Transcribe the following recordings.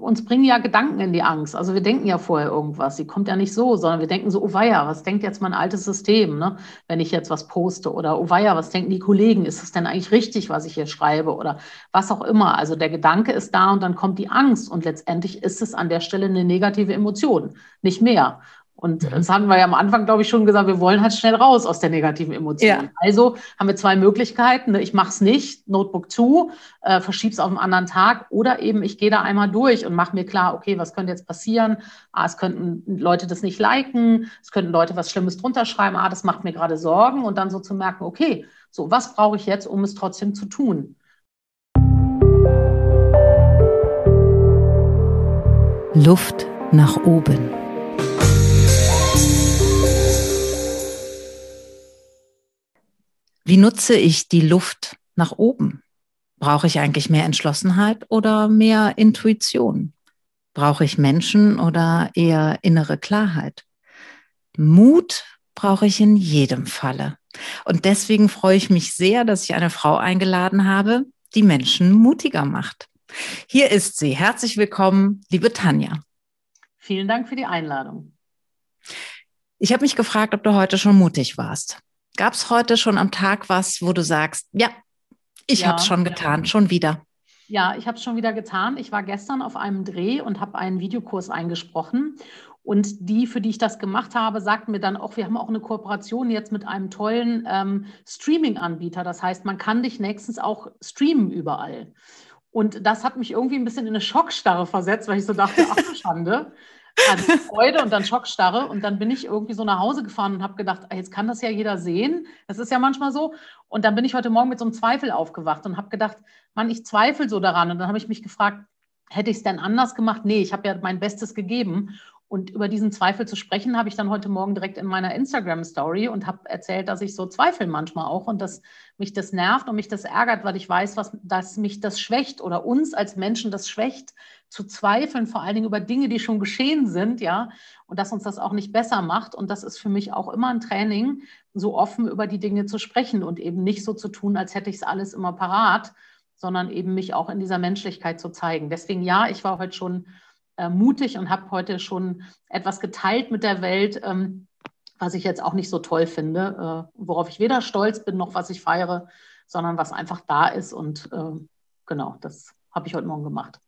uns bringen ja Gedanken in die Angst. Also wir denken ja vorher irgendwas. Sie kommt ja nicht so, sondern wir denken so, oh weia, was denkt jetzt mein altes System, ne? wenn ich jetzt was poste? Oder oh weia, was denken die Kollegen? Ist das denn eigentlich richtig, was ich hier schreibe? Oder was auch immer. Also der Gedanke ist da und dann kommt die Angst. Und letztendlich ist es an der Stelle eine negative Emotion, nicht mehr. Und mhm. das hatten wir ja am Anfang, glaube ich, schon gesagt, wir wollen halt schnell raus aus der negativen Emotion. Ja. Also haben wir zwei Möglichkeiten. Ne? Ich mache es nicht, Notebook zu, äh, verschiebe es auf einen anderen Tag oder eben ich gehe da einmal durch und mache mir klar, okay, was könnte jetzt passieren? Ah, es könnten Leute das nicht liken, es könnten Leute was Schlimmes drunter schreiben, ah, das macht mir gerade Sorgen und dann so zu merken, okay, so, was brauche ich jetzt, um es trotzdem zu tun? Luft nach oben. Wie nutze ich die Luft nach oben? Brauche ich eigentlich mehr Entschlossenheit oder mehr Intuition? Brauche ich Menschen oder eher innere Klarheit? Mut brauche ich in jedem Falle. Und deswegen freue ich mich sehr, dass ich eine Frau eingeladen habe, die Menschen mutiger macht. Hier ist sie. Herzlich willkommen, liebe Tanja. Vielen Dank für die Einladung. Ich habe mich gefragt, ob du heute schon mutig warst. Gab es heute schon am Tag was, wo du sagst, ja, ich ja, habe es schon getan, schon wieder? Ja, ich habe es schon wieder getan. Ich war gestern auf einem Dreh und habe einen Videokurs eingesprochen. Und die, für die ich das gemacht habe, sagten mir dann auch, wir haben auch eine Kooperation jetzt mit einem tollen ähm, Streaming-Anbieter. Das heißt, man kann dich nächstens auch streamen überall. Und das hat mich irgendwie ein bisschen in eine Schockstarre versetzt, weil ich so dachte, ach Schande also Freude und dann Schockstarre. Und dann bin ich irgendwie so nach Hause gefahren und habe gedacht, ah, jetzt kann das ja jeder sehen. Das ist ja manchmal so. Und dann bin ich heute Morgen mit so einem Zweifel aufgewacht und habe gedacht, Mann, ich zweifle so daran. Und dann habe ich mich gefragt, hätte ich es denn anders gemacht? Nee, ich habe ja mein Bestes gegeben. Und über diesen Zweifel zu sprechen, habe ich dann heute Morgen direkt in meiner Instagram-Story und habe erzählt, dass ich so zweifle manchmal auch und dass mich das nervt und mich das ärgert, weil ich weiß, was, dass mich das schwächt oder uns als Menschen das schwächt, zu zweifeln, vor allen Dingen über Dinge, die schon geschehen sind, ja, und dass uns das auch nicht besser macht. Und das ist für mich auch immer ein Training, so offen über die Dinge zu sprechen und eben nicht so zu tun, als hätte ich es alles immer parat, sondern eben mich auch in dieser Menschlichkeit zu zeigen. Deswegen ja, ich war heute schon äh, mutig und habe heute schon etwas geteilt mit der Welt, ähm, was ich jetzt auch nicht so toll finde, äh, worauf ich weder stolz bin noch was ich feiere, sondern was einfach da ist. Und äh, genau, das habe ich heute Morgen gemacht.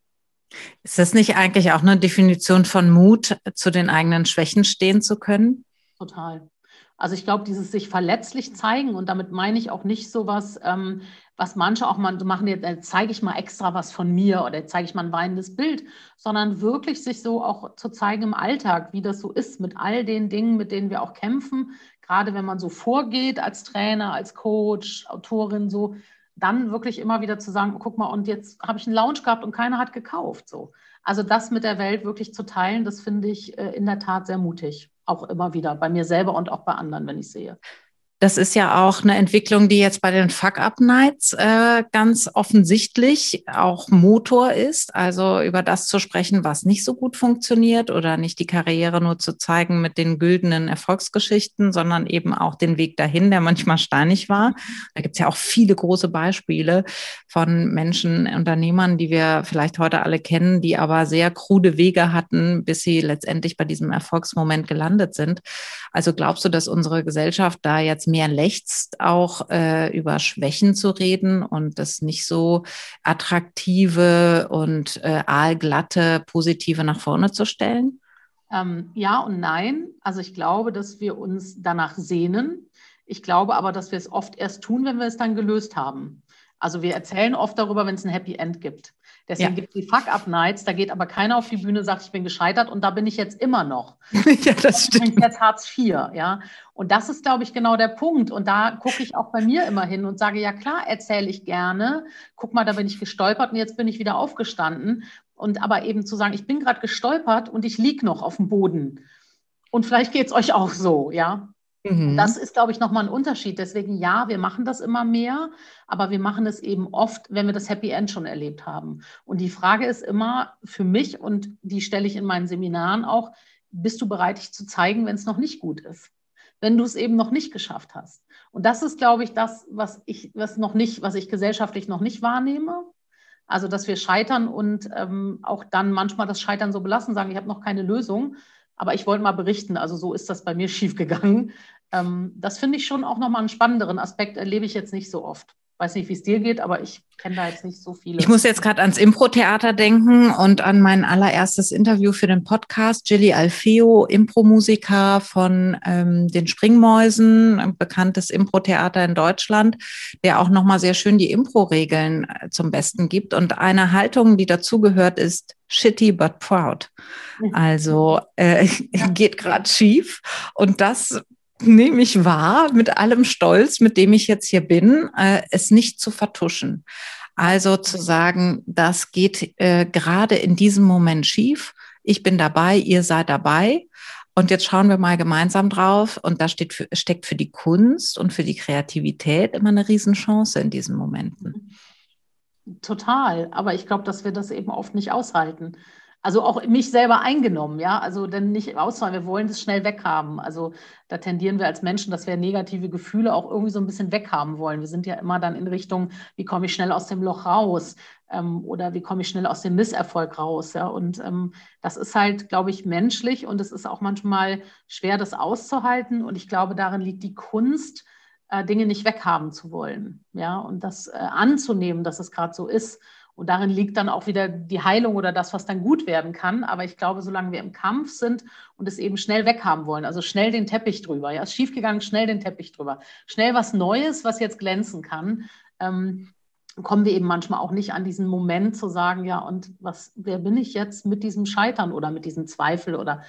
Ist das nicht eigentlich auch eine Definition von Mut, zu den eigenen Schwächen stehen zu können? Total. Also ich glaube, dieses sich verletzlich zeigen und damit meine ich auch nicht so was, ähm, was manche auch mal machen, jetzt zeige ich mal extra was von mir oder zeige ich mal ein weinendes Bild, sondern wirklich sich so auch zu zeigen im Alltag, wie das so ist mit all den Dingen, mit denen wir auch kämpfen, gerade wenn man so vorgeht als Trainer, als Coach, Autorin, so, dann wirklich immer wieder zu sagen, guck mal, und jetzt habe ich einen Lounge gehabt und keiner hat gekauft. So. Also das mit der Welt wirklich zu teilen, das finde ich äh, in der Tat sehr mutig. Auch immer wieder, bei mir selber und auch bei anderen, wenn ich sehe. Das ist ja auch eine Entwicklung, die jetzt bei den Fuck-Up-Nights äh, ganz offensichtlich auch Motor ist. Also über das zu sprechen, was nicht so gut funktioniert oder nicht die Karriere nur zu zeigen mit den güldenen Erfolgsgeschichten, sondern eben auch den Weg dahin, der manchmal steinig war. Da gibt es ja auch viele große Beispiele von Menschen, Unternehmern, die wir vielleicht heute alle kennen, die aber sehr krude Wege hatten, bis sie letztendlich bei diesem Erfolgsmoment gelandet sind. Also glaubst du, dass unsere Gesellschaft da jetzt mehr lechzt, auch äh, über Schwächen zu reden und das nicht so attraktive und äh, aalglatte, positive nach vorne zu stellen? Ähm, ja und nein. Also ich glaube, dass wir uns danach sehnen. Ich glaube aber, dass wir es oft erst tun, wenn wir es dann gelöst haben. Also wir erzählen oft darüber, wenn es ein Happy End gibt. Deswegen ja. gibt es die Fuck-Up-Nights, da geht aber keiner auf die Bühne, sagt, ich bin gescheitert und da bin ich jetzt immer noch. ja, das stimmt. Jetzt Hartz IV, ja. Und das ist, glaube ich, genau der Punkt. Und da gucke ich auch bei mir immer hin und sage, ja klar, erzähle ich gerne. Guck mal, da bin ich gestolpert und jetzt bin ich wieder aufgestanden. Und aber eben zu sagen, ich bin gerade gestolpert und ich liege noch auf dem Boden. Und vielleicht geht es euch auch so, ja. Mhm. Das ist, glaube ich, nochmal ein Unterschied. Deswegen, ja, wir machen das immer mehr, aber wir machen es eben oft, wenn wir das Happy End schon erlebt haben. Und die Frage ist immer für mich, und die stelle ich in meinen Seminaren auch, bist du bereit, dich zu zeigen, wenn es noch nicht gut ist? Wenn du es eben noch nicht geschafft hast. Und das ist, glaube ich, das, was ich, was noch nicht, was ich gesellschaftlich noch nicht wahrnehme. Also, dass wir scheitern und ähm, auch dann manchmal das Scheitern so belassen, sagen, ich habe noch keine Lösung, aber ich wollte mal berichten. Also, so ist das bei mir schiefgegangen. Ähm, das finde ich schon auch nochmal einen spannenderen Aspekt, erlebe ich jetzt nicht so oft weiß nicht, wie es dir geht, aber ich kenne da jetzt nicht so viele. Ich muss jetzt gerade ans Impro-Theater denken und an mein allererstes Interview für den Podcast. Gilly Alfeo, Impro-Musiker von ähm, den Springmäusen, ein bekanntes Impro-Theater in Deutschland, der auch nochmal sehr schön die Impro-Regeln äh, zum Besten gibt. Und eine Haltung, die dazugehört, ist shitty but proud. Also äh, geht gerade schief. Und das nehme ich wahr, mit allem Stolz, mit dem ich jetzt hier bin, äh, es nicht zu vertuschen. Also zu sagen, das geht äh, gerade in diesem Moment schief. Ich bin dabei, ihr seid dabei. Und jetzt schauen wir mal gemeinsam drauf. Und da steht für, steckt für die Kunst und für die Kreativität immer eine Riesenchance in diesen Momenten. Total. Aber ich glaube, dass wir das eben oft nicht aushalten also auch mich selber eingenommen, ja, also denn nicht ausfallen, wir wollen das schnell weghaben. Also da tendieren wir als Menschen, dass wir negative Gefühle auch irgendwie so ein bisschen weghaben wollen. Wir sind ja immer dann in Richtung, wie komme ich schnell aus dem Loch raus ähm, oder wie komme ich schnell aus dem Misserfolg raus, ja. Und ähm, das ist halt, glaube ich, menschlich und es ist auch manchmal schwer, das auszuhalten. Und ich glaube, darin liegt die Kunst, äh, Dinge nicht weghaben zu wollen, ja, und das äh, anzunehmen, dass es gerade so ist und darin liegt dann auch wieder die Heilung oder das, was dann gut werden kann. Aber ich glaube, solange wir im Kampf sind und es eben schnell weghaben wollen, also schnell den Teppich drüber, ja, ist schiefgegangen, schnell den Teppich drüber, schnell was Neues, was jetzt glänzen kann, ähm, kommen wir eben manchmal auch nicht an diesen Moment zu sagen, ja, und was, wer bin ich jetzt mit diesem Scheitern oder mit diesem Zweifel oder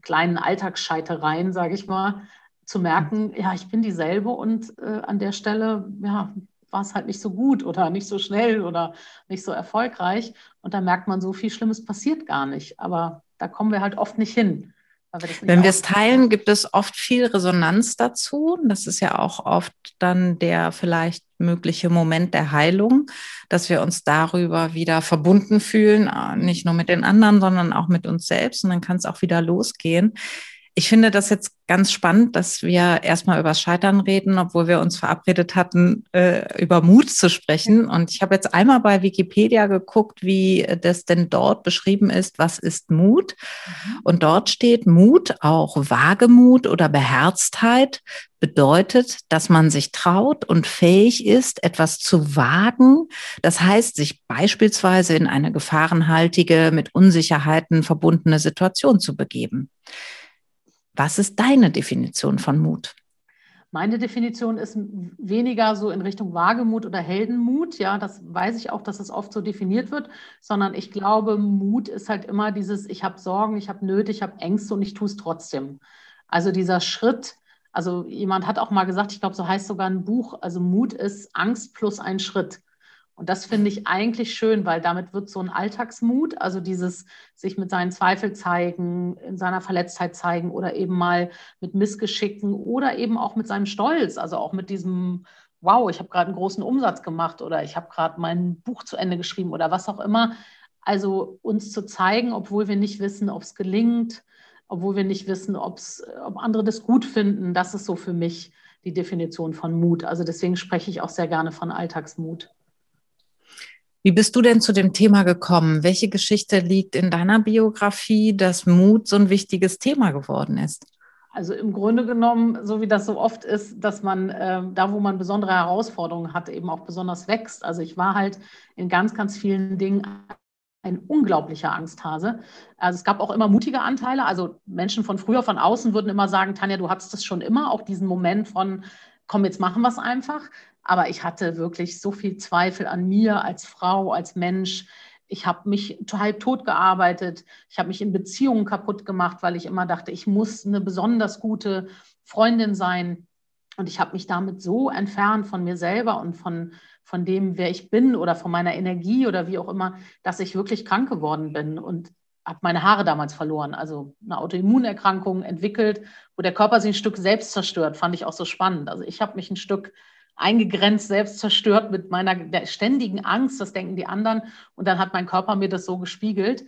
kleinen Alltagsscheitereien, sage ich mal, zu merken, ja, ich bin dieselbe und äh, an der Stelle, ja, war es halt nicht so gut oder nicht so schnell oder nicht so erfolgreich. Und da merkt man, so viel Schlimmes passiert gar nicht. Aber da kommen wir halt oft nicht hin. Wir Wenn wir es teilen, gibt es oft viel Resonanz dazu. Das ist ja auch oft dann der vielleicht mögliche Moment der Heilung, dass wir uns darüber wieder verbunden fühlen, äh, nicht nur mit den anderen, sondern auch mit uns selbst. Und dann kann es auch wieder losgehen. Ich finde das jetzt ganz spannend, dass wir erstmal über Scheitern reden, obwohl wir uns verabredet hatten, äh, über Mut zu sprechen. Und ich habe jetzt einmal bei Wikipedia geguckt, wie das denn dort beschrieben ist, was ist Mut. Mhm. Und dort steht Mut, auch Wagemut oder Beherztheit, bedeutet, dass man sich traut und fähig ist, etwas zu wagen. Das heißt, sich beispielsweise in eine gefahrenhaltige, mit Unsicherheiten verbundene Situation zu begeben. Was ist deine Definition von Mut? Meine Definition ist weniger so in Richtung Wagemut oder Heldenmut. Ja, das weiß ich auch, dass es oft so definiert wird, sondern ich glaube, Mut ist halt immer dieses, ich habe Sorgen, ich habe Nöte, ich habe Ängste und ich tue es trotzdem. Also dieser Schritt, also jemand hat auch mal gesagt, ich glaube, so heißt sogar ein Buch, also Mut ist Angst plus ein Schritt. Und das finde ich eigentlich schön, weil damit wird so ein Alltagsmut, also dieses sich mit seinen Zweifeln zeigen, in seiner Verletztheit zeigen oder eben mal mit Missgeschicken oder eben auch mit seinem Stolz, also auch mit diesem, wow, ich habe gerade einen großen Umsatz gemacht oder ich habe gerade mein Buch zu Ende geschrieben oder was auch immer. Also uns zu zeigen, obwohl wir nicht wissen, ob es gelingt, obwohl wir nicht wissen, ob andere das gut finden, das ist so für mich die Definition von Mut. Also deswegen spreche ich auch sehr gerne von Alltagsmut. Wie bist du denn zu dem Thema gekommen? Welche Geschichte liegt in deiner Biografie, dass Mut so ein wichtiges Thema geworden ist? Also im Grunde genommen, so wie das so oft ist, dass man äh, da, wo man besondere Herausforderungen hat, eben auch besonders wächst. Also ich war halt in ganz, ganz vielen Dingen ein unglaublicher Angsthase. Also es gab auch immer mutige Anteile. Also Menschen von früher, von außen würden immer sagen, Tanja, du hattest das schon immer, auch diesen Moment von, komm, jetzt machen wir es einfach. Aber ich hatte wirklich so viel Zweifel an mir als Frau, als Mensch. Ich habe mich halb tot gearbeitet. Ich habe mich in Beziehungen kaputt gemacht, weil ich immer dachte, ich muss eine besonders gute Freundin sein. Und ich habe mich damit so entfernt von mir selber und von, von dem, wer ich bin oder von meiner Energie oder wie auch immer, dass ich wirklich krank geworden bin und habe meine Haare damals verloren. Also eine Autoimmunerkrankung entwickelt, wo der Körper sich ein Stück selbst zerstört, fand ich auch so spannend. Also ich habe mich ein Stück eingegrenzt, selbst zerstört mit meiner ständigen Angst, das denken die anderen. Und dann hat mein Körper mir das so gespiegelt.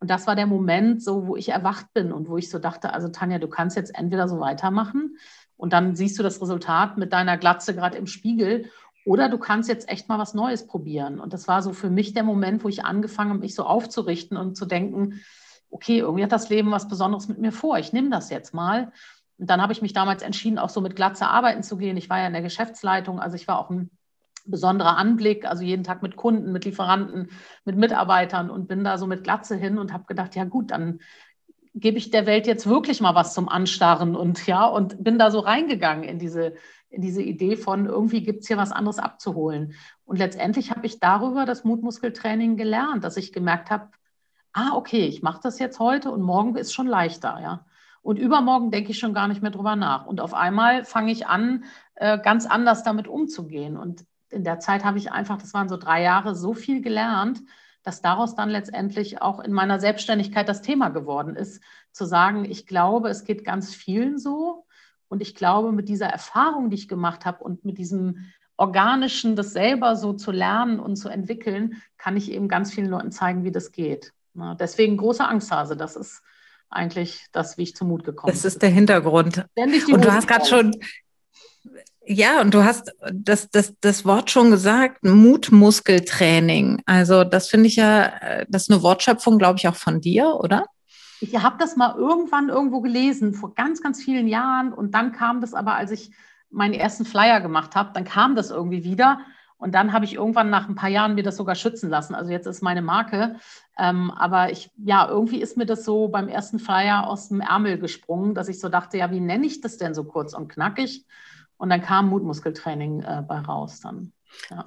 Und das war der Moment, so, wo ich erwacht bin und wo ich so dachte, also Tanja, du kannst jetzt entweder so weitermachen und dann siehst du das Resultat mit deiner Glatze gerade im Spiegel Oder du kannst jetzt echt mal was Neues probieren. Und das war so für mich der Moment, wo ich angefangen habe, mich so aufzurichten und zu denken, okay, irgendwie hat das Leben was Besonderes mit mir vor. Ich nehme das jetzt mal. Und dann habe ich mich damals entschieden, auch so mit Glatze arbeiten zu gehen. Ich war ja in der Geschäftsleitung, also ich war auch ein besonderer Anblick, also jeden Tag mit Kunden, mit Lieferanten, mit Mitarbeitern und bin da so mit Glatze hin und habe gedacht, ja gut, dann gebe ich der Welt jetzt wirklich mal was zum Anstarren und ja, und bin da so reingegangen in diese, in diese Idee von, irgendwie gibt es hier was anderes abzuholen. Und letztendlich habe ich darüber das Mutmuskeltraining gelernt, dass ich gemerkt habe, ah, okay, ich mache das jetzt heute und morgen ist schon leichter, ja. Und übermorgen denke ich schon gar nicht mehr drüber nach. Und auf einmal fange ich an, äh, ganz anders damit umzugehen. Und in der Zeit habe ich einfach, das waren so drei Jahre, so viel gelernt, dass daraus dann letztendlich auch in meiner Selbstständigkeit das Thema geworden ist, zu sagen, ich glaube, es geht ganz vielen so. Und ich glaube, mit dieser Erfahrung, die ich gemacht habe und mit diesem organischen, das selber so zu lernen und zu entwickeln, kann ich eben ganz vielen Leuten zeigen, wie das geht. deswegen große Angsthase, das ist eigentlich das, wie ich zum Mut gekommen bin. Das ist der Hintergrund. Und du hast gerade schon, ja, und du hast das, das, das Wort schon gesagt, Mutmuskeltraining. Also das finde ich ja, äh, das ist eine Wortschöpfung, glaube ich, auch von dir, oder? Ich habe das mal irgendwann irgendwo gelesen, vor ganz, ganz vielen Jahren. Und dann kam das aber, als ich meinen ersten Flyer gemacht habe, dann kam das irgendwie wieder. Und dann habe ich irgendwann nach ein paar Jahren mir das sogar schützen lassen. Also jetzt ist meine Marke. Ähm, aber ich, ja, irgendwie ist mir das so beim ersten Flyer aus dem Ärmel gesprungen, dass ich so dachte, ja, wie nenne ich das denn so kurz und knackig? Und dann kam Mutmuskeltraining äh, bei raus dann.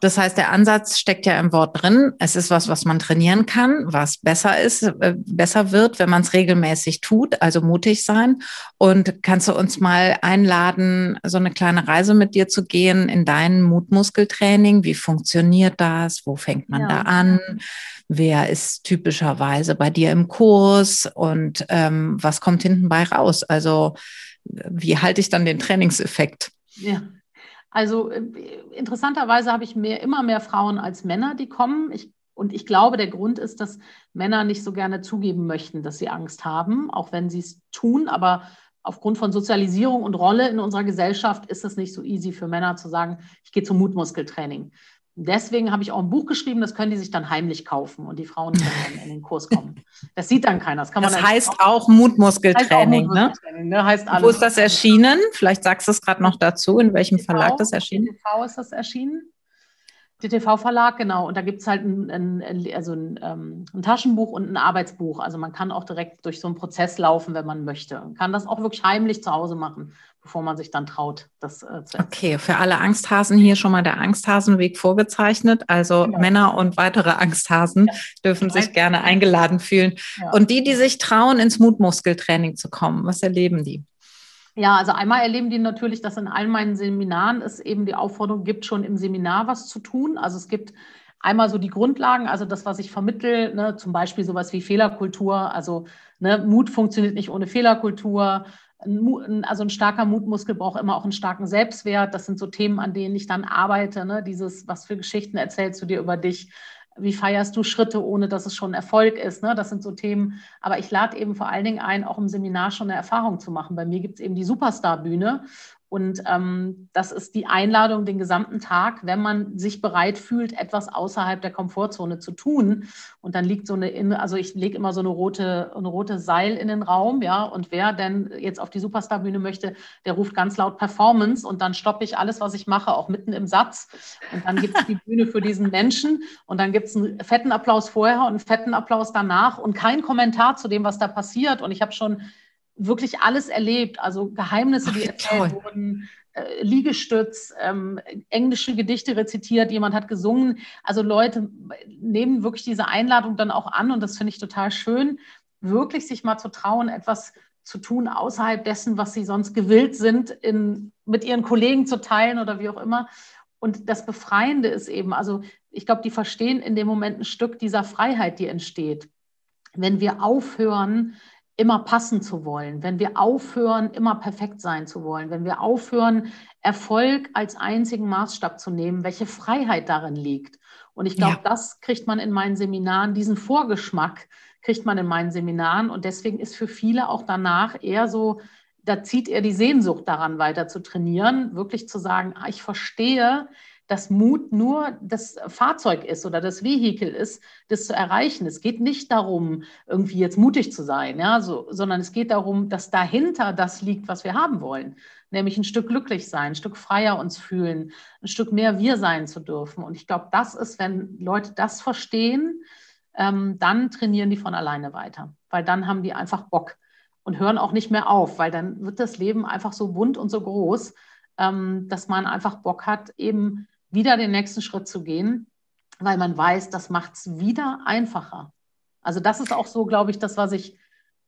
Das heißt, der Ansatz steckt ja im Wort drin. Es ist was, was man trainieren kann, was besser ist, äh, besser wird, wenn man es regelmäßig tut, also mutig sein. Und kannst du uns mal einladen, so eine kleine Reise mit dir zu gehen in dein Mutmuskeltraining? Wie funktioniert das? Wo fängt man ja. da an? Wer ist typischerweise bei dir im Kurs? Und ähm, was kommt hinten bei raus? Also, wie halte ich dann den Trainingseffekt? Ja. Also äh, interessanterweise habe ich mehr, immer mehr Frauen als Männer, die kommen. Ich, und ich glaube, der Grund ist, dass Männer nicht so gerne zugeben möchten, dass sie Angst haben, auch wenn sie es tun. Aber aufgrund von Sozialisierung und Rolle in unserer Gesellschaft ist es nicht so easy für Männer zu sagen, ich gehe zum Mutmuskeltraining. Deswegen habe ich auch ein Buch geschrieben, das können die sich dann heimlich kaufen und die Frauen können dann in den Kurs kommen. Das sieht dann keiner. Das, kann man das heißt auch Mutmuskeltraining, heißt auch Mutmuskeltraining ne? ne? Heißt alles. Wo ist das erschienen? Vielleicht sagst du es gerade noch dazu, in welchem DTV, Verlag das erschienen? DTV ist das erschienen. DTV-Verlag, genau. Und da gibt es halt ein, ein, also ein, ähm, ein, Taschenbuch und ein Arbeitsbuch. Also man kann auch direkt durch so einen Prozess laufen, wenn man möchte. Man kann das auch wirklich heimlich zu Hause machen bevor man sich dann traut, das äh, zu essen. Okay, für alle Angsthasen hier schon mal der Angsthasenweg vorgezeichnet. Also genau. Männer und weitere Angsthasen ja. dürfen sich gerne eingeladen fühlen. Ja. Und die, die sich trauen, ins Mutmuskeltraining zu kommen, was erleben die? Ja, also einmal erleben die natürlich, dass in all meinen Seminaren es eben die Aufforderung gibt, schon im Seminar was zu tun. Also es gibt einmal so die Grundlagen, also das, was ich vermittel, ne, zum Beispiel sowas wie Fehlerkultur. Also ne, Mut funktioniert nicht ohne Fehlerkultur also ein starker Mutmuskel braucht immer auch einen starken Selbstwert. Das sind so Themen, an denen ich dann arbeite. Ne? Dieses, was für Geschichten erzählst du dir über dich? Wie feierst du Schritte, ohne dass es schon Erfolg ist? Ne? Das sind so Themen. Aber ich lade eben vor allen Dingen ein, auch im Seminar schon eine Erfahrung zu machen. Bei mir gibt es eben die Superstar-Bühne. Und ähm, das ist die Einladung den gesamten Tag, wenn man sich bereit fühlt, etwas außerhalb der Komfortzone zu tun. Und dann liegt so eine, also ich lege immer so eine rote, eine rote Seil in den Raum, ja. Und wer denn jetzt auf die Superstarbühne möchte, der ruft ganz laut Performance und dann stoppe ich alles, was ich mache, auch mitten im Satz. Und dann gibt es die Bühne für diesen Menschen und dann gibt es einen fetten Applaus vorher und einen fetten Applaus danach und kein Kommentar zu dem, was da passiert. Und ich habe schon wirklich alles erlebt, also Geheimnisse, die erzählt toll. wurden, äh, Liegestütz, ähm, englische Gedichte rezitiert, jemand hat gesungen. Also Leute nehmen wirklich diese Einladung dann auch an und das finde ich total schön, wirklich sich mal zu trauen, etwas zu tun außerhalb dessen, was sie sonst gewillt sind, in, mit ihren Kollegen zu teilen oder wie auch immer. Und das Befreiende ist eben, also ich glaube, die verstehen in dem Moment ein Stück dieser Freiheit, die entsteht. Wenn wir aufhören, immer passen zu wollen, wenn wir aufhören, immer perfekt sein zu wollen, wenn wir aufhören, Erfolg als einzigen Maßstab zu nehmen, welche Freiheit darin liegt. Und ich glaube, ja. das kriegt man in meinen Seminaren, diesen Vorgeschmack kriegt man in meinen Seminaren. Und deswegen ist für viele auch danach eher so, da zieht er die Sehnsucht daran, weiter zu trainieren, wirklich zu sagen, ah, ich verstehe, dass Mut nur das Fahrzeug ist oder das Vehikel ist, das zu erreichen. Es geht nicht darum, irgendwie jetzt mutig zu sein, ja, so, sondern es geht darum, dass dahinter das liegt, was wir haben wollen. Nämlich ein Stück glücklich sein, ein Stück freier uns fühlen, ein Stück mehr wir sein zu dürfen. Und ich glaube, das ist, wenn Leute das verstehen, ähm, dann trainieren die von alleine weiter, weil dann haben die einfach Bock und hören auch nicht mehr auf, weil dann wird das Leben einfach so bunt und so groß, ähm, dass man einfach Bock hat, eben wieder den nächsten Schritt zu gehen, weil man weiß, das macht es wieder einfacher. Also das ist auch so, glaube ich, das, was ich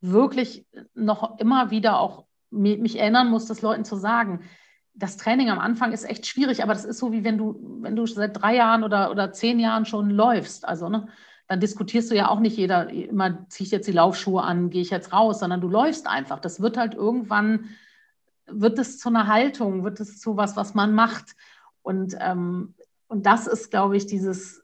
wirklich noch immer wieder auch mich erinnern muss, das Leuten zu sagen. Das Training am Anfang ist echt schwierig, aber das ist so, wie wenn du, wenn du seit drei Jahren oder, oder zehn Jahren schon läufst. Also, ne, dann diskutierst du ja auch nicht jeder, immer ziehe ich jetzt die Laufschuhe an, gehe ich jetzt raus, sondern du läufst einfach. Das wird halt irgendwann, wird es zu einer Haltung, wird es zu was, was man macht. Und, ähm, und das ist, glaube ich, dieses,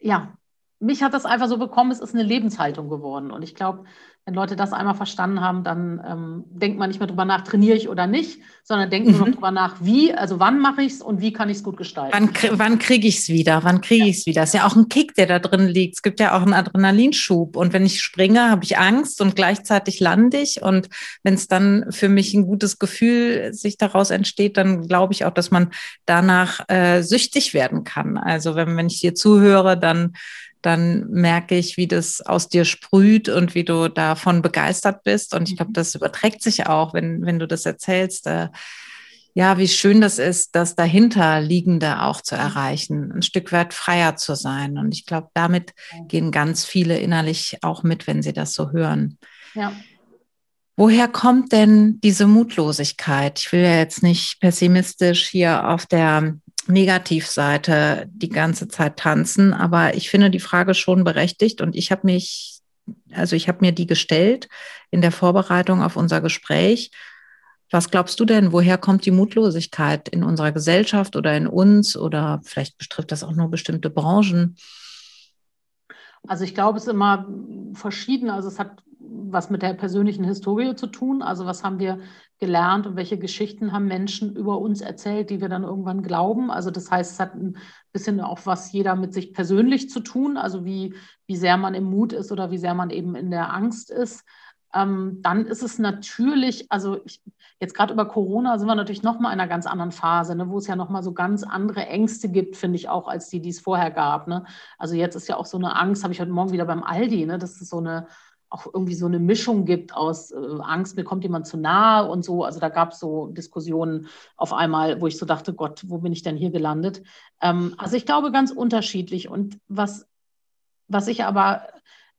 ja, mich hat das einfach so bekommen, es ist eine Lebenshaltung geworden. Und ich glaube, wenn Leute das einmal verstanden haben, dann ähm, denkt man nicht mehr drüber nach, trainiere ich oder nicht, sondern denkt mhm. nur noch drüber nach, wie, also wann mache ich es und wie kann ich es gut gestalten. Wann, wann kriege ich es wieder? Wann kriege ich es wieder? Es ist ja auch ein Kick, der da drin liegt. Es gibt ja auch einen Adrenalinschub. Und wenn ich springe, habe ich Angst und gleichzeitig lande ich. Und wenn es dann für mich ein gutes Gefühl sich daraus entsteht, dann glaube ich auch, dass man danach äh, süchtig werden kann. Also wenn, wenn ich dir zuhöre, dann dann merke ich, wie das aus dir sprüht und wie du davon begeistert bist. Und ich glaube, mhm. das überträgt sich auch, wenn, wenn du das erzählst. Äh, ja, wie schön das ist, das dahinterliegende auch zu erreichen, ein Stück weit freier zu sein. Und ich glaube, damit gehen ganz viele innerlich auch mit, wenn sie das so hören. Ja. Woher kommt denn diese Mutlosigkeit? Ich will ja jetzt nicht pessimistisch hier auf der Negativseite die ganze Zeit tanzen, aber ich finde die Frage schon berechtigt und ich habe mich, also ich habe mir die gestellt in der Vorbereitung auf unser Gespräch. Was glaubst du denn, woher kommt die Mutlosigkeit in unserer Gesellschaft oder in uns oder vielleicht betrifft das auch nur bestimmte Branchen? Also ich glaube, es ist immer verschieden. Also es hat was mit der persönlichen Historie zu tun. Also was haben wir gelernt und welche Geschichten haben Menschen über uns erzählt, die wir dann irgendwann glauben. Also das heißt, es hat ein bisschen auch was jeder mit sich persönlich zu tun, also wie, wie sehr man im Mut ist oder wie sehr man eben in der Angst ist. Ähm, dann ist es natürlich, also ich, jetzt gerade über Corona sind wir natürlich nochmal in einer ganz anderen Phase, ne, wo es ja nochmal so ganz andere Ängste gibt, finde ich auch, als die, die es vorher gab. Ne? Also jetzt ist ja auch so eine Angst, habe ich heute Morgen wieder beim Aldi, ne? das ist so eine auch irgendwie so eine Mischung gibt aus äh, Angst, mir kommt jemand zu nahe und so. Also da gab es so Diskussionen auf einmal, wo ich so dachte, Gott, wo bin ich denn hier gelandet? Ähm, also ich glaube ganz unterschiedlich. Und was, was ich aber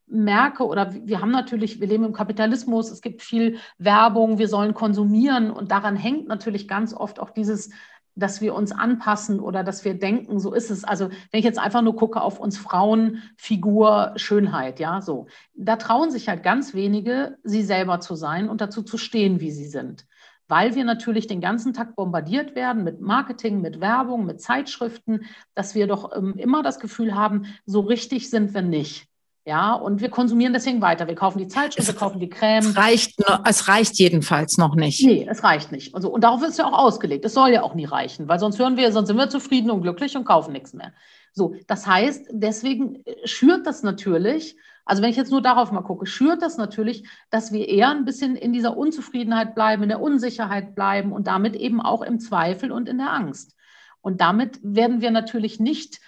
merke, oder wir haben natürlich, wir leben im Kapitalismus, es gibt viel Werbung, wir sollen konsumieren und daran hängt natürlich ganz oft auch dieses dass wir uns anpassen oder dass wir denken, so ist es. Also wenn ich jetzt einfach nur gucke auf uns Frauen, Figur, Schönheit, ja, so. Da trauen sich halt ganz wenige, sie selber zu sein und dazu zu stehen, wie sie sind. Weil wir natürlich den ganzen Tag bombardiert werden mit Marketing, mit Werbung, mit Zeitschriften, dass wir doch ähm, immer das Gefühl haben, so richtig sind wir nicht. Ja, und wir konsumieren deswegen weiter. Wir kaufen die Zeitschrift, wir kaufen die Creme. Es reicht, es reicht jedenfalls noch nicht. Nee, es reicht nicht. Also, und darauf ist ja auch ausgelegt. Es soll ja auch nie reichen, weil sonst hören wir, sonst sind wir zufrieden und glücklich und kaufen nichts mehr. So, das heißt, deswegen schürt das natürlich, also wenn ich jetzt nur darauf mal gucke, schürt das natürlich, dass wir eher ein bisschen in dieser Unzufriedenheit bleiben, in der Unsicherheit bleiben und damit eben auch im Zweifel und in der Angst. Und damit werden wir natürlich nicht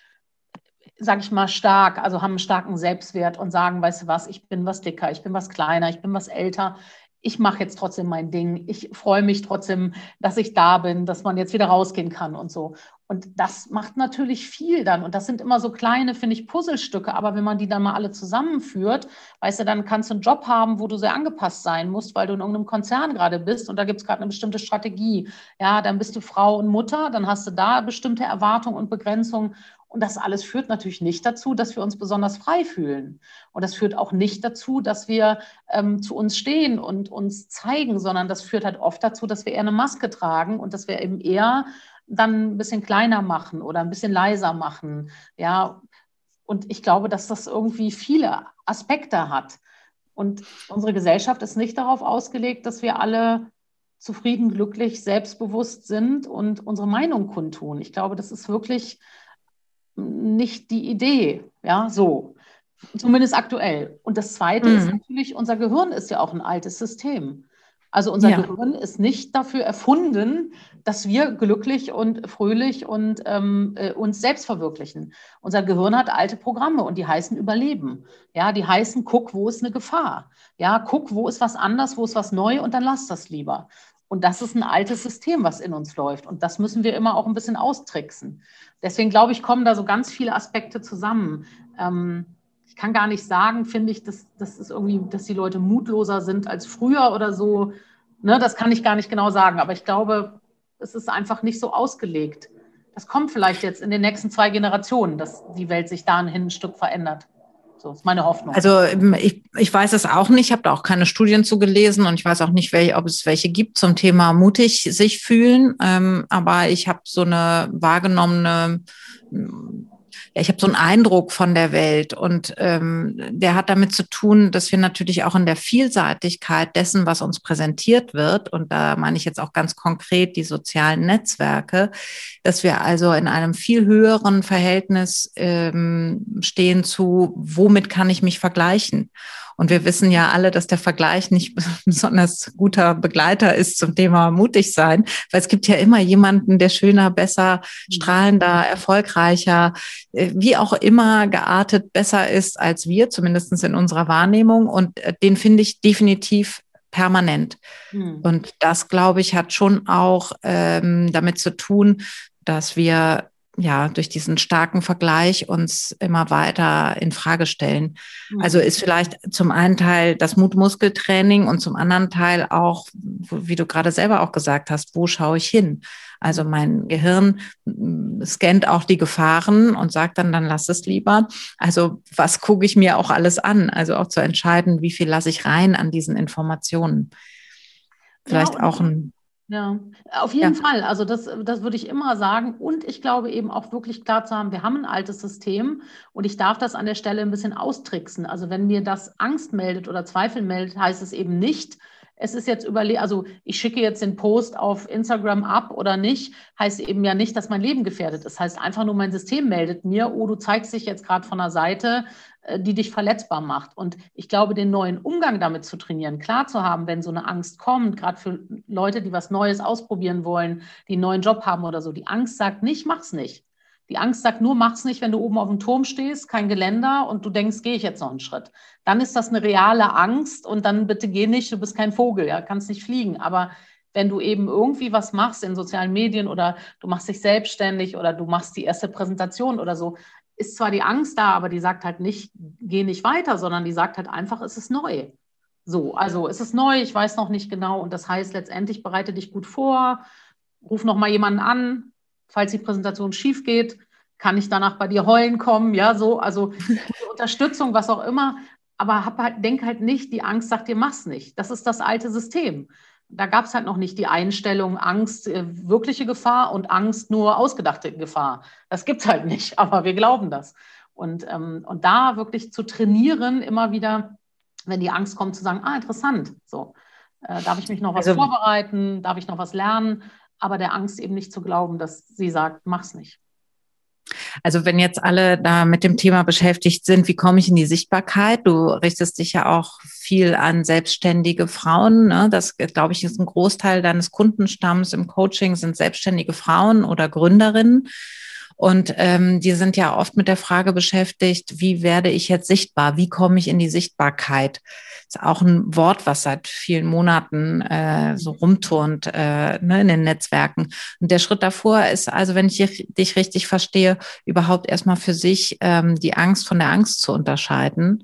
sage ich mal, stark, also haben einen starken Selbstwert und sagen, weißt du was, ich bin was dicker, ich bin was kleiner, ich bin was älter. Ich mache jetzt trotzdem mein Ding. Ich freue mich trotzdem, dass ich da bin, dass man jetzt wieder rausgehen kann und so. Und das macht natürlich viel dann. Und das sind immer so kleine, finde ich, Puzzlestücke. Aber wenn man die dann mal alle zusammenführt, weißt du, dann kannst du einen Job haben, wo du sehr angepasst sein musst, weil du in irgendeinem Konzern gerade bist und da gibt es gerade eine bestimmte Strategie. Ja, dann bist du Frau und Mutter, dann hast du da bestimmte Erwartungen und Begrenzungen. Und das alles führt natürlich nicht dazu, dass wir uns besonders frei fühlen. Und das führt auch nicht dazu, dass wir ähm, zu uns stehen und uns zeigen, sondern das führt halt oft dazu, dass wir eher eine Maske tragen und dass wir eben eher dann ein bisschen kleiner machen oder ein bisschen leiser machen. Ja, und ich glaube, dass das irgendwie viele Aspekte hat. Und unsere Gesellschaft ist nicht darauf ausgelegt, dass wir alle zufrieden, glücklich, selbstbewusst sind und unsere Meinung kundtun. Ich glaube, das ist wirklich nicht die Idee. Ja, so. Zumindest aktuell. Und das Zweite mhm. ist natürlich, unser Gehirn ist ja auch ein altes System. Also unser ja. Gehirn ist nicht dafür erfunden, dass wir glücklich und fröhlich und ähm, äh, uns selbst verwirklichen. Unser Gehirn hat alte Programme und die heißen Überleben. Ja, die heißen, guck, wo ist eine Gefahr. Ja, guck, wo ist was anders, wo ist was neu und dann lass das lieber. Und das ist ein altes System, was in uns läuft. Und das müssen wir immer auch ein bisschen austricksen. Deswegen glaube ich, kommen da so ganz viele Aspekte zusammen. Ähm, kann gar nicht sagen, finde ich, dass, dass, ist irgendwie, dass die Leute mutloser sind als früher oder so. Ne, das kann ich gar nicht genau sagen, aber ich glaube, es ist einfach nicht so ausgelegt. Das kommt vielleicht jetzt in den nächsten zwei Generationen, dass die Welt sich dahin ein Stück verändert. So ist meine Hoffnung. Also ähm, ich, ich weiß es auch nicht, ich habe da auch keine Studien zu gelesen und ich weiß auch nicht, welche, ob es welche gibt zum Thema mutig sich fühlen. Ähm, aber ich habe so eine wahrgenommene ich habe so einen Eindruck von der Welt und ähm, der hat damit zu tun, dass wir natürlich auch in der Vielseitigkeit dessen, was uns präsentiert wird, und da meine ich jetzt auch ganz konkret die sozialen Netzwerke, dass wir also in einem viel höheren Verhältnis ähm, stehen zu, womit kann ich mich vergleichen? Und wir wissen ja alle, dass der Vergleich nicht besonders guter Begleiter ist zum Thema mutig sein, weil es gibt ja immer jemanden, der schöner, besser, strahlender, erfolgreicher, äh, wie auch immer geartet besser ist als wir, zumindest in unserer Wahrnehmung. Und äh, den finde ich definitiv permanent. Hm. Und das, glaube ich, hat schon auch ähm, damit zu tun, dass wir ja, durch diesen starken Vergleich uns immer weiter in Frage stellen. Mhm. Also ist vielleicht zum einen Teil das Mutmuskeltraining und zum anderen Teil auch, wie du gerade selber auch gesagt hast, wo schaue ich hin? Also mein Gehirn mm, scannt auch die Gefahren und sagt dann, dann lass es lieber. Also was gucke ich mir auch alles an? Also auch zu entscheiden, wie viel lasse ich rein an diesen Informationen. Vielleicht ja, auch ein ja, auf jeden ja. Fall. Also das, das würde ich immer sagen. Und ich glaube eben auch wirklich klar zu haben, wir haben ein altes System und ich darf das an der Stelle ein bisschen austricksen. Also wenn mir das Angst meldet oder Zweifel meldet, heißt es eben nicht, es ist jetzt überlegt, also ich schicke jetzt den Post auf Instagram ab oder nicht, heißt eben ja nicht, dass mein Leben gefährdet ist. Heißt einfach nur, mein System meldet mir, oh, du zeigst dich jetzt gerade von der Seite, die dich verletzbar macht. Und ich glaube, den neuen Umgang damit zu trainieren, klar zu haben, wenn so eine Angst kommt, gerade für Leute, die was Neues ausprobieren wollen, die einen neuen Job haben oder so, die Angst sagt nicht, mach's nicht. Die Angst sagt nur, mach's nicht, wenn du oben auf dem Turm stehst, kein Geländer und du denkst, gehe ich jetzt noch einen Schritt. Dann ist das eine reale Angst und dann bitte geh nicht, du bist kein Vogel, ja, kannst nicht fliegen. Aber wenn du eben irgendwie was machst in sozialen Medien oder du machst dich selbstständig oder du machst die erste Präsentation oder so, ist zwar die Angst da, aber die sagt halt nicht, geh nicht weiter, sondern die sagt halt einfach, es ist neu. So, also es ist neu, ich weiß noch nicht genau und das heißt letztendlich bereite dich gut vor, ruf noch mal jemanden an, falls die Präsentation schief geht, kann ich danach bei dir heulen kommen, ja, so, also Unterstützung, was auch immer, aber hab halt, denk halt nicht, die Angst sagt dir, mach's nicht. Das ist das alte System. Da gab es halt noch nicht die Einstellung Angst, äh, wirkliche Gefahr und Angst nur ausgedachte Gefahr. Das gibt es halt nicht, aber wir glauben das. Und, ähm, und da wirklich zu trainieren, immer wieder, wenn die Angst kommt, zu sagen, ah, interessant, so, äh, darf ich mich noch was also, vorbereiten, darf ich noch was lernen, aber der Angst eben nicht zu glauben, dass sie sagt, mach's nicht. Also wenn jetzt alle da mit dem Thema beschäftigt sind, wie komme ich in die Sichtbarkeit? Du richtest dich ja auch viel an selbstständige Frauen. Ne? Das, glaube ich, ist ein Großteil deines Kundenstamms im Coaching sind selbstständige Frauen oder Gründerinnen. Und ähm, die sind ja oft mit der Frage beschäftigt, wie werde ich jetzt sichtbar? Wie komme ich in die Sichtbarkeit? ist auch ein Wort, was seit vielen Monaten äh, so rumturnt äh, ne, in den Netzwerken. Und der Schritt davor ist also, wenn ich dich richtig verstehe, überhaupt erstmal für sich ähm, die Angst von der Angst zu unterscheiden.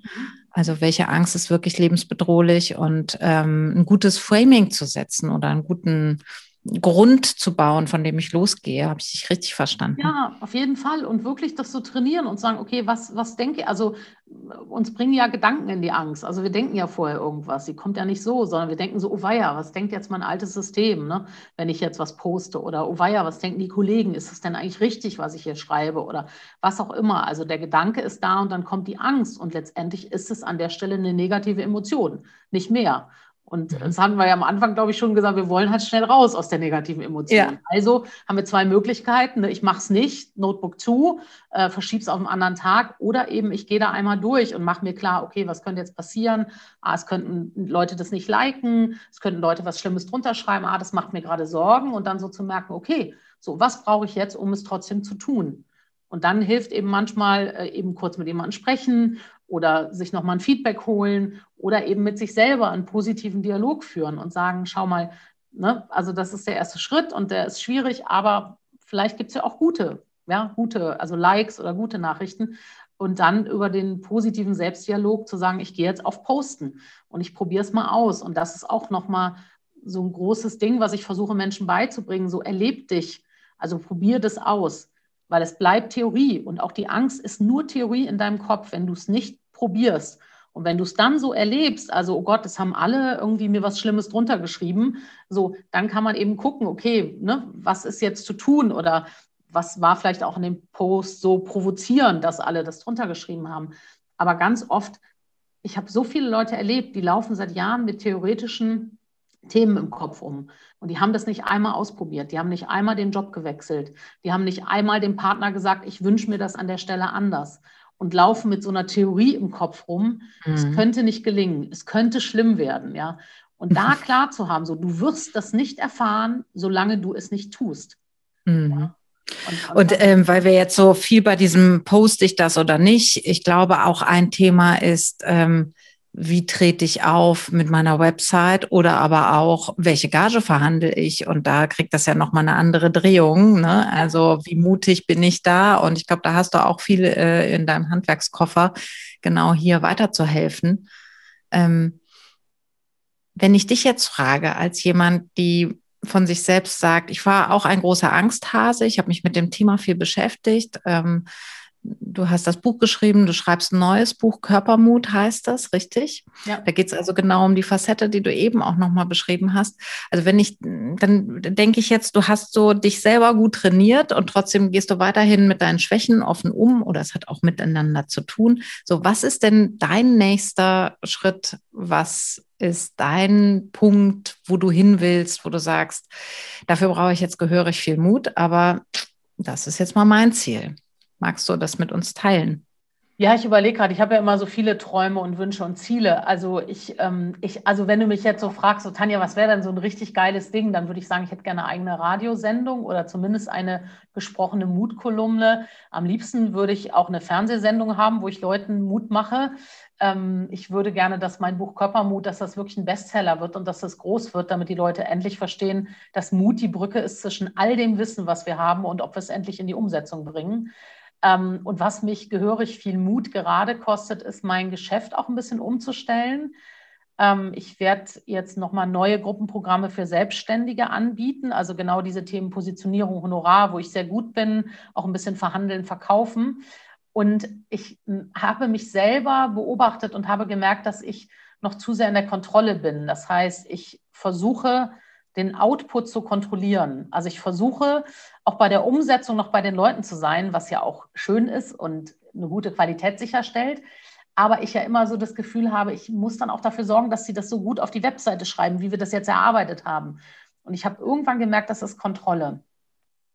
Also welche Angst ist wirklich lebensbedrohlich und ähm, ein gutes Framing zu setzen oder einen guten Grund zu bauen, von dem ich losgehe. Habe ich dich richtig verstanden? Ja, auf jeden Fall. Und wirklich das zu trainieren und sagen, okay, was, was denke ich? Also uns bringen ja Gedanken in die Angst. Also wir denken ja vorher irgendwas. Sie kommt ja nicht so, sondern wir denken so, oh weia, was denkt jetzt mein altes System, ne? wenn ich jetzt was poste? Oder oh weia, was denken die Kollegen? Ist es denn eigentlich richtig, was ich hier schreibe? Oder was auch immer. Also der Gedanke ist da und dann kommt die Angst. Und letztendlich ist es an der Stelle eine negative Emotion, nicht mehr. Und mhm. das hatten wir ja am Anfang, glaube ich, schon gesagt, wir wollen halt schnell raus aus der negativen Emotion. Ja. Also haben wir zwei Möglichkeiten. Ne? Ich mache es nicht, Notebook zu, äh, verschiebe es auf einen anderen Tag oder eben ich gehe da einmal durch und mache mir klar, okay, was könnte jetzt passieren? Ah, es könnten Leute das nicht liken, es könnten Leute was Schlimmes drunter schreiben, ah, das macht mir gerade Sorgen und dann so zu merken, okay, so, was brauche ich jetzt, um es trotzdem zu tun? Und dann hilft eben manchmal äh, eben kurz mit jemandem sprechen oder sich nochmal ein Feedback holen oder eben mit sich selber einen positiven Dialog führen und sagen, schau mal, ne, also das ist der erste Schritt und der ist schwierig, aber vielleicht gibt es ja auch gute, ja, gute, also Likes oder gute Nachrichten. Und dann über den positiven Selbstdialog zu sagen, ich gehe jetzt auf Posten und ich probiere es mal aus. Und das ist auch nochmal so ein großes Ding, was ich versuche Menschen beizubringen. So erleb dich, also probier das aus, weil es bleibt Theorie und auch die Angst ist nur Theorie in deinem Kopf. Wenn du es nicht probierst. Und wenn du es dann so erlebst, also, oh Gott, das haben alle irgendwie mir was Schlimmes drunter geschrieben, so, dann kann man eben gucken, okay, ne, was ist jetzt zu tun oder was war vielleicht auch in dem Post so provozierend, dass alle das drunter geschrieben haben. Aber ganz oft, ich habe so viele Leute erlebt, die laufen seit Jahren mit theoretischen Themen im Kopf um. Und die haben das nicht einmal ausprobiert. Die haben nicht einmal den Job gewechselt. Die haben nicht einmal dem Partner gesagt, ich wünsche mir das an der Stelle anders und laufen mit so einer Theorie im Kopf rum. Mhm. Es könnte nicht gelingen, es könnte schlimm werden, ja. Und da klar zu haben, so du wirst das nicht erfahren, solange du es nicht tust. Mhm. Und, und ähm, weil wir jetzt so viel bei diesem poste ich das oder nicht, ich glaube auch ein Thema ist, ähm, wie trete ich auf mit meiner Website oder aber auch, welche Gage verhandle ich? Und da kriegt das ja nochmal eine andere Drehung. Ne? Also wie mutig bin ich da? Und ich glaube, da hast du auch viel äh, in deinem Handwerkskoffer, genau hier weiterzuhelfen. Ähm, wenn ich dich jetzt frage, als jemand, die von sich selbst sagt, ich war auch ein großer Angsthase, ich habe mich mit dem Thema viel beschäftigt. Ähm, du hast das Buch geschrieben, du schreibst ein neues Buch, Körpermut heißt das, richtig? Ja. Da geht es also genau um die Facette, die du eben auch nochmal beschrieben hast. Also wenn ich, dann denke ich jetzt, du hast so dich selber gut trainiert und trotzdem gehst du weiterhin mit deinen Schwächen offen um oder es hat auch miteinander zu tun. So, was ist denn dein nächster Schritt? Was ist dein Punkt, wo du hin willst, wo du sagst, dafür brauche ich jetzt gehörig viel Mut, aber das ist jetzt mal mein Ziel. Magst du das mit uns teilen? Ja, ich überlege gerade, ich habe ja immer so viele Träume und Wünsche und Ziele. Also ich, ähm, ich, also wenn du mich jetzt so fragst, so Tanja, was wäre denn so ein richtig geiles Ding, dann würde ich sagen, ich hätte gerne eine eigene Radiosendung oder zumindest eine gesprochene Mutkolumne. Am liebsten würde ich auch eine Fernsehsendung haben, wo ich Leuten Mut mache. Ähm, ich würde gerne, dass mein Buch Körpermut, dass das wirklich ein Bestseller wird und dass das groß wird, damit die Leute endlich verstehen, dass Mut die Brücke ist zwischen all dem Wissen, was wir haben und ob wir es endlich in die Umsetzung bringen. Ähm, und was mich gehörig viel Mut gerade kostet, ist mein Geschäft auch ein bisschen umzustellen. Ähm, ich werde jetzt nochmal neue Gruppenprogramme für Selbstständige anbieten, also genau diese Themen Positionierung, Honorar, wo ich sehr gut bin, auch ein bisschen verhandeln, verkaufen. Und ich habe mich selber beobachtet und habe gemerkt, dass ich noch zu sehr in der Kontrolle bin. Das heißt, ich versuche, den Output zu kontrollieren. Also ich versuche auch bei der Umsetzung noch bei den Leuten zu sein, was ja auch schön ist und eine gute Qualität sicherstellt. Aber ich ja immer so das Gefühl habe, ich muss dann auch dafür sorgen, dass sie das so gut auf die Webseite schreiben, wie wir das jetzt erarbeitet haben. Und ich habe irgendwann gemerkt, das ist Kontrolle.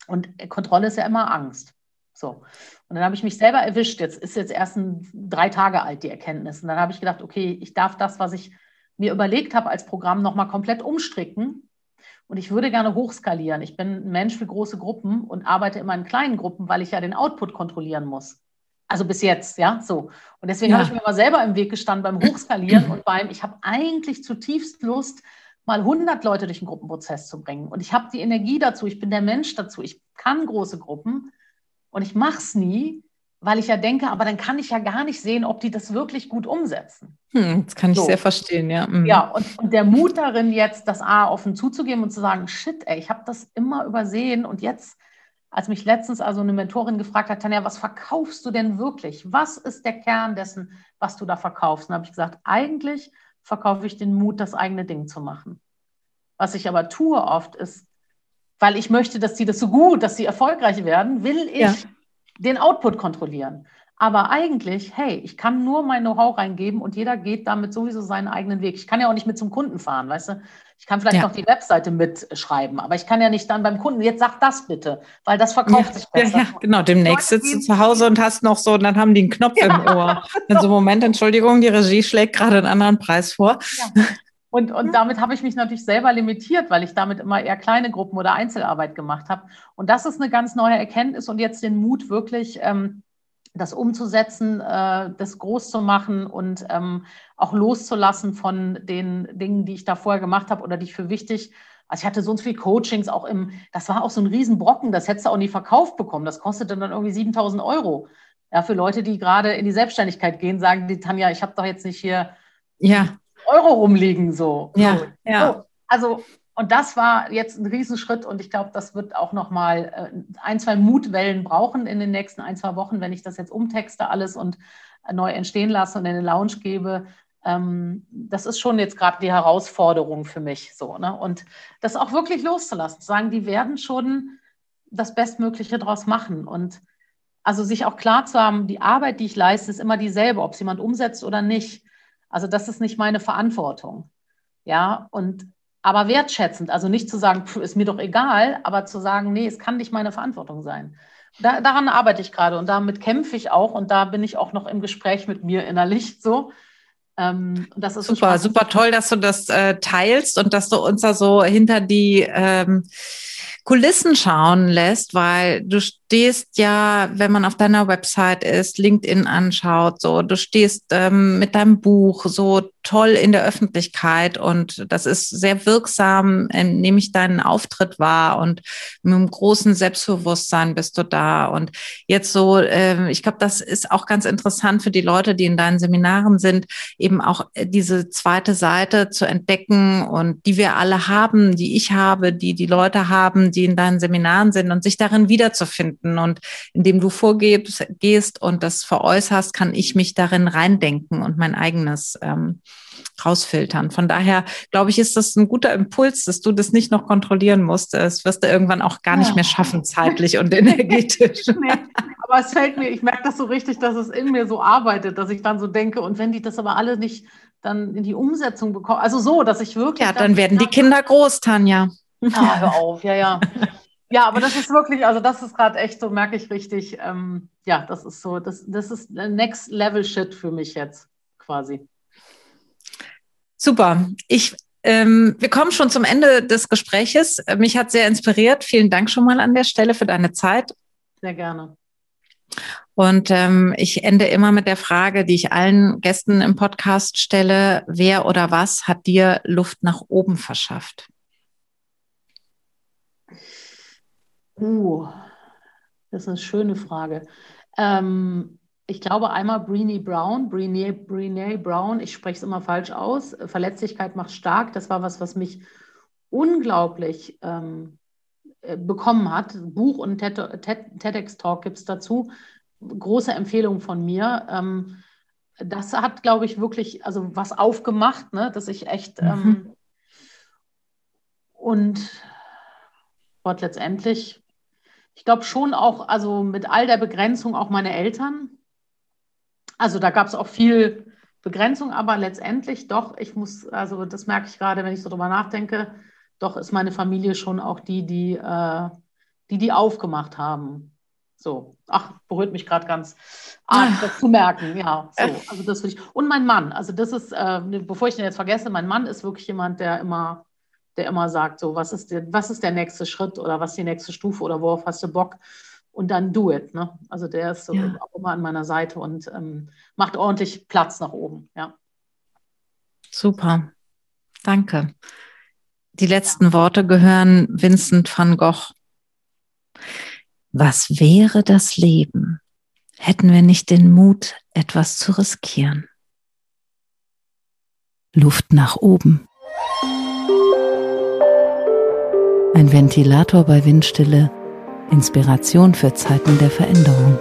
Und Kontrolle ist ja immer Angst. So. Und dann habe ich mich selber erwischt. Jetzt ist jetzt erst ein, drei Tage alt, die Erkenntnis. Und dann habe ich gedacht, okay, ich darf das, was ich mir überlegt habe als Programm, nochmal komplett umstricken und ich würde gerne hochskalieren. Ich bin ein Mensch für große Gruppen und arbeite immer in kleinen Gruppen, weil ich ja den Output kontrollieren muss. Also bis jetzt, ja, so. Und deswegen ja. habe ich mir mal selber im Weg gestanden beim Hochskalieren und beim, ich habe eigentlich zutiefst Lust, mal 100 Leute durch einen Gruppenprozess zu bringen. Und ich habe die Energie dazu, ich bin der Mensch dazu, ich kann große Gruppen und ich mache es nie, weil ich ja denke, aber dann kann ich ja gar nicht sehen, ob die das wirklich gut umsetzen. Hm, das kann ich so. sehr verstehen, ja. Mhm. Ja, und, und, der Mut darin, jetzt das A offen zuzugeben und zu sagen, shit, ey, ich habe das immer übersehen und jetzt, als mich letztens also eine Mentorin gefragt hat, Tanja, was verkaufst du denn wirklich? Was ist der Kern dessen, was du da verkaufst? Und habe ich gesagt, eigentlich verkaufe ich den Mut, das eigene Ding zu machen. Was ich aber tue oft ist, weil ich möchte, dass sie das so gut, dass sie erfolgreich werden, will ich ja den Output kontrollieren. Aber eigentlich, hey, ich kann nur mein Know-how reingeben und jeder geht damit sowieso seinen eigenen Weg. Ich kann ja auch nicht mit zum Kunden fahren, weißt du? Ich kann vielleicht ja. noch die Webseite mitschreiben, aber ich kann ja nicht dann beim Kunden, jetzt sag das bitte, weil das verkauft ja, sich besser. Ja, ja, genau. Demnächst sitzt du zu Hause und hast noch so, und dann haben die einen Knopf im Ohr. In so Moment, Entschuldigung, die Regie schlägt gerade einen anderen Preis vor. Und, und damit habe ich mich natürlich selber limitiert, weil ich damit immer eher kleine Gruppen oder Einzelarbeit gemacht habe. Und das ist eine ganz neue Erkenntnis und jetzt den Mut wirklich, ähm, das umzusetzen, äh, das groß zu machen und ähm, auch loszulassen von den Dingen, die ich da vorher gemacht habe oder die ich für wichtig. Also ich hatte sonst viel Coachings auch im, das war auch so ein Riesenbrocken, das hättest du auch nie verkauft bekommen. Das kostete dann irgendwie 7000 Euro. Ja, für Leute, die gerade in die Selbstständigkeit gehen, sagen die Tanja, ich habe doch jetzt nicht hier ja. Euro rumliegen so. Ja, ja. So. Also und das war jetzt ein Riesenschritt und ich glaube, das wird auch nochmal äh, ein, zwei Mutwellen brauchen in den nächsten ein, zwei Wochen, wenn ich das jetzt umtexte alles und neu entstehen lasse und in den Lounge gebe. Ähm, das ist schon jetzt gerade die Herausforderung für mich so. Ne? Und das auch wirklich loszulassen, zu sagen, die werden schon das Bestmögliche daraus machen. Und also sich auch klar zu haben, die Arbeit, die ich leiste, ist immer dieselbe, ob es jemand umsetzt oder nicht. Also das ist nicht meine Verantwortung. Ja, und aber wertschätzend. Also nicht zu sagen, pf, ist mir doch egal, aber zu sagen, nee, es kann nicht meine Verantwortung sein. Da, daran arbeite ich gerade und damit kämpfe ich auch und da bin ich auch noch im Gespräch mit mir innerlich so. Ähm, das ist super, super toll, dass du das äh, teilst und dass du uns da so hinter die ähm, Kulissen schauen lässt, weil du stehst ja, wenn man auf deiner Website ist, LinkedIn anschaut, so, du stehst ähm, mit deinem Buch so toll in der Öffentlichkeit und das ist sehr wirksam, ähm, nehme ich deinen Auftritt wahr und mit einem großen Selbstbewusstsein bist du da. Und jetzt so, äh, ich glaube, das ist auch ganz interessant für die Leute, die in deinen Seminaren sind, eben auch äh, diese zweite Seite zu entdecken und die wir alle haben, die ich habe, die die Leute haben, die in deinen Seminaren sind und sich darin wiederzufinden finden. Und indem du vorgehst gehst und das veräußerst, kann ich mich darin reindenken und mein eigenes ähm, rausfiltern. Von daher glaube ich, ist das ein guter Impuls, dass du das nicht noch kontrollieren musst. Das wirst du irgendwann auch gar nicht mehr schaffen, zeitlich und energetisch. nee, aber es fällt mir, ich merke das so richtig, dass es in mir so arbeitet, dass ich dann so denke, und wenn die das aber alle nicht dann in die Umsetzung bekommen, also so, dass ich wirklich. Ja, dann werden die Kinder groß, Tanja. Ah, hör auf, ja, ja. Ja, aber das ist wirklich, also das ist gerade echt so, merke ich richtig. Ähm, ja, das ist so, das, das ist Next Level Shit für mich jetzt quasi. Super. Ich, ähm, wir kommen schon zum Ende des Gespräches. Mich hat sehr inspiriert. Vielen Dank schon mal an der Stelle für deine Zeit. Sehr gerne. Und ähm, ich ende immer mit der Frage, die ich allen Gästen im Podcast stelle: Wer oder was hat dir Luft nach oben verschafft? Uh, das ist eine schöne Frage. Ähm, ich glaube einmal Brené Brown, Brené, Brené Brown, ich spreche es immer falsch aus. Verletzlichkeit macht stark. Das war was, was mich unglaublich ähm, äh, bekommen hat. Buch und TEDx-Talk gibt es dazu. Große Empfehlung von mir. Ähm, das hat, glaube ich, wirklich also was aufgemacht, ne? dass ich echt mhm. ähm, und Gott letztendlich ich glaube schon auch, also mit all der Begrenzung auch meine Eltern. Also da gab es auch viel Begrenzung, aber letztendlich doch, ich muss, also das merke ich gerade, wenn ich so drüber nachdenke, doch ist meine Familie schon auch die, die, äh, die, die aufgemacht haben. So, ach, berührt mich gerade ganz arg, das zu merken. Ja, so, also das will ich. Und mein Mann, also das ist, äh, bevor ich den jetzt vergesse, mein Mann ist wirklich jemand, der immer der immer sagt, so, was ist der, was ist der nächste Schritt oder was ist die nächste Stufe oder worauf hast du Bock? Und dann do it. Ne? Also der ist so ja. auch immer an meiner Seite und ähm, macht ordentlich Platz nach oben. Ja. Super. Danke. Die letzten ja. Worte gehören Vincent van Gogh. Was wäre das Leben, hätten wir nicht den Mut, etwas zu riskieren? Luft nach oben. Ein Ventilator bei Windstille. Inspiration für Zeiten der Veränderung.